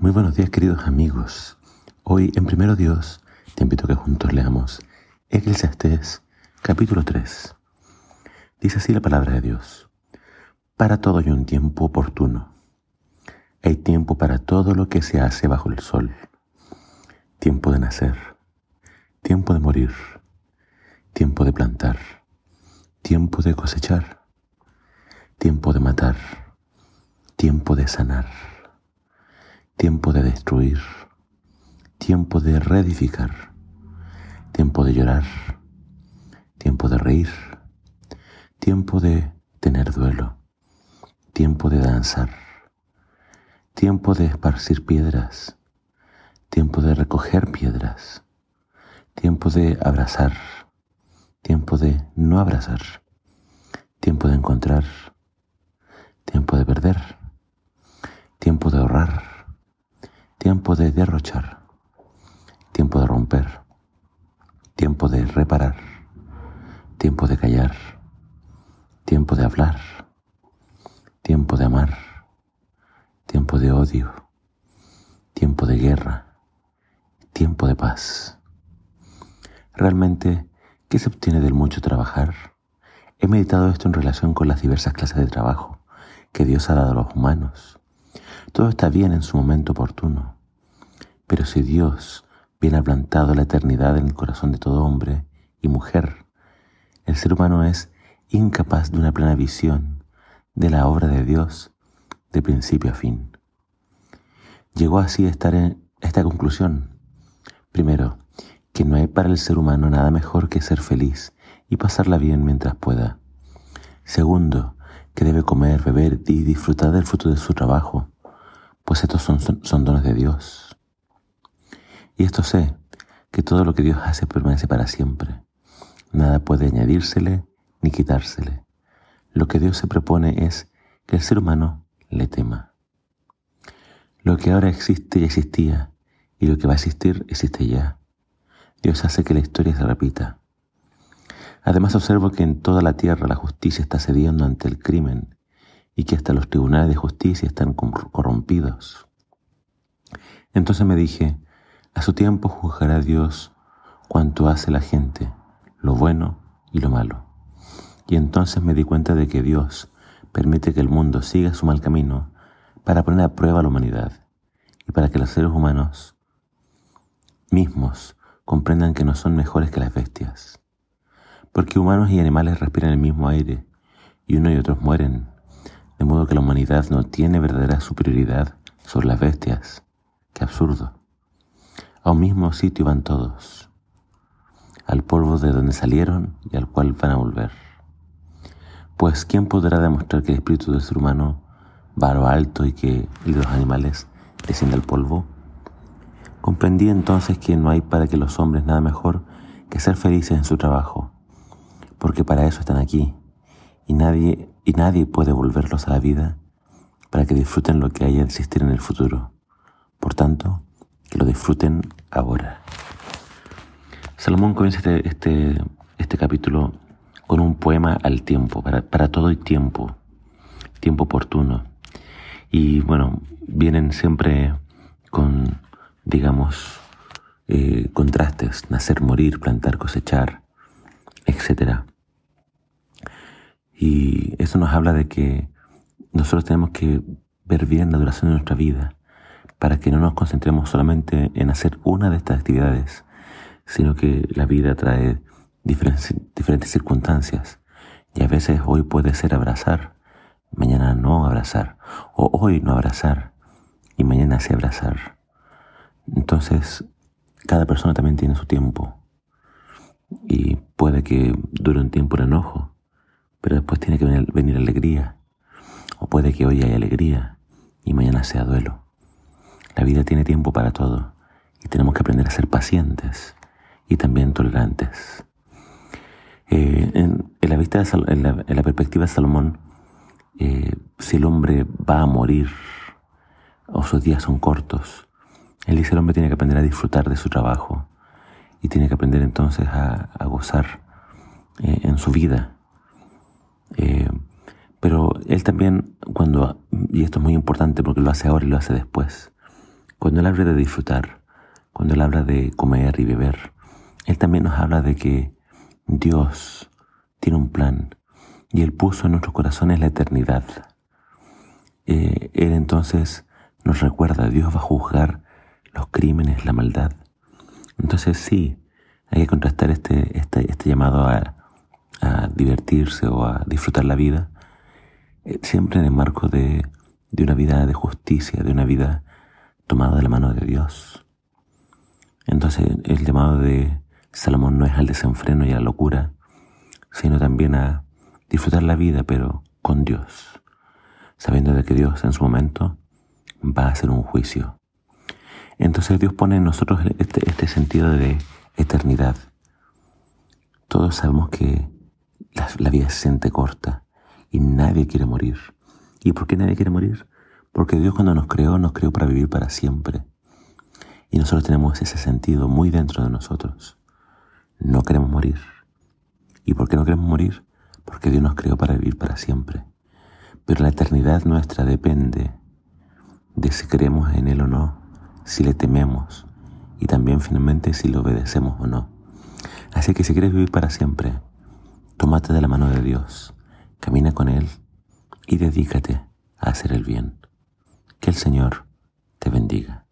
Muy buenos días queridos amigos. Hoy en Primero Dios te invito a que juntos leamos Eclesiastés capítulo 3. Dice así la palabra de Dios. Para todo hay un tiempo oportuno. Hay tiempo para todo lo que se hace bajo el sol. Tiempo de nacer, tiempo de morir, tiempo de plantar, tiempo de cosechar, tiempo de matar, tiempo de sanar tiempo de destruir, tiempo de reedificar, tiempo de llorar, tiempo de reír, tiempo de tener duelo, tiempo de danzar, tiempo de esparcir piedras, tiempo de recoger piedras, tiempo de abrazar, tiempo de no abrazar, tiempo de encontrar, tiempo de perder, tiempo de ahorrar, tiempo de derrochar, tiempo de romper, tiempo de reparar, tiempo de callar, tiempo de hablar, tiempo de amar, tiempo de odio, tiempo de guerra, tiempo de paz. Realmente, ¿qué se obtiene del mucho trabajar? He meditado esto en relación con las diversas clases de trabajo que Dios ha dado a los humanos todo está bien en su momento oportuno. Pero si Dios viene ha plantado la eternidad en el corazón de todo hombre y mujer, el ser humano es incapaz de una plena visión de la obra de Dios de principio a fin. Llegó así a estar en esta conclusión. Primero, que no hay para el ser humano nada mejor que ser feliz y pasarla bien mientras pueda. Segundo, que debe comer, beber y disfrutar del fruto de su trabajo, pues estos son, dones de Dios. Y esto sé, que todo lo que Dios hace permanece para siempre. Nada puede añadírsele ni quitársele. Lo que Dios se propone es que el ser humano le tema. Lo que ahora existe ya existía y lo que va a existir existe ya. Dios hace que la historia se repita. Además observo que en toda la tierra la justicia está cediendo ante el crimen y que hasta los tribunales de justicia están corrompidos. Entonces me dije, a su tiempo juzgará Dios cuanto hace la gente, lo bueno y lo malo. Y entonces me di cuenta de que Dios permite que el mundo siga su mal camino para poner a prueba a la humanidad y para que los seres humanos mismos comprendan que no son mejores que las bestias. Porque humanos y animales respiran el mismo aire y unos y otros mueren de modo que la humanidad no tiene verdadera superioridad sobre las bestias. Qué absurdo. A un mismo sitio van todos, al polvo de donde salieron y al cual van a volver. Pues ¿quién podrá demostrar que el espíritu del ser humano va alto y que el de los animales desciende al polvo? Comprendí entonces que no hay para que los hombres nada mejor que ser felices en su trabajo, porque para eso están aquí, y nadie y nadie puede volverlos a la vida para que disfruten lo que haya de existir en el futuro. Por tanto, que lo disfruten ahora. Salomón comienza este, este, este capítulo con un poema al tiempo, para, para todo y tiempo, tiempo oportuno. Y bueno, vienen siempre con, digamos, eh, contrastes, nacer, morir, plantar, cosechar, etcétera. Eso nos habla de que nosotros tenemos que ver bien la duración de nuestra vida para que no nos concentremos solamente en hacer una de estas actividades, sino que la vida trae diferentes circunstancias. Y a veces hoy puede ser abrazar, mañana no abrazar, o hoy no abrazar y mañana sí abrazar. Entonces, cada persona también tiene su tiempo. Y puede que dure un tiempo el enojo, pero después tiene que venir, alegría. O puede que hoy haya alegría y mañana sea duelo. La vida tiene tiempo para todo y tenemos que aprender a ser pacientes y también tolerantes. Eh, en, la vista la, perspectiva de Salomón, eh, si el hombre va a morir o sus días son cortos, él dice el hombre tiene que aprender a disfrutar de su trabajo y tiene que aprender entonces a, gozar eh, en su vida eh, pero él también, cuando, y esto es muy importante porque lo hace ahora y lo hace después, Cuando Él habla de disfrutar, cuando Él habla de comer y beber, Él también nos habla de que Dios tiene un plan y Él puso en nuestros corazones la eternidad. Eh, él entonces nos recuerda, Dios va a juzgar los crímenes, la maldad. Entonces sí, hay que contrastar este, este, este llamado a, a, divertirse o a disfrutar la vida, eh, siempre en el marco de, de una vida de justicia, de una vida tomada de la mano de Dios. Entonces el llamado de Salomón no es al desenfreno y a la locura, sino también a disfrutar la vida, pero con Dios, sabiendo de que Dios en su momento va a hacer un juicio. Entonces Dios pone en nosotros este, este sentido de eternidad. Todos sabemos que la, vida se siente corta y nadie quiere morir. ¿Y por qué nadie quiere morir? Porque Dios cuando nos creó, nos creó para vivir para siempre. Y nosotros tenemos ese sentido muy dentro de nosotros. No queremos morir. ¿Y por qué no queremos morir? Porque Dios nos creó para vivir para siempre. Pero la eternidad nuestra depende de si creemos en Él o no, si le tememos y también finalmente si le obedecemos o no. Así que si quieres vivir para siempre, tómate de la mano de Dios, camina con Él y dedícate a hacer el bien. Que el Señor te bendiga.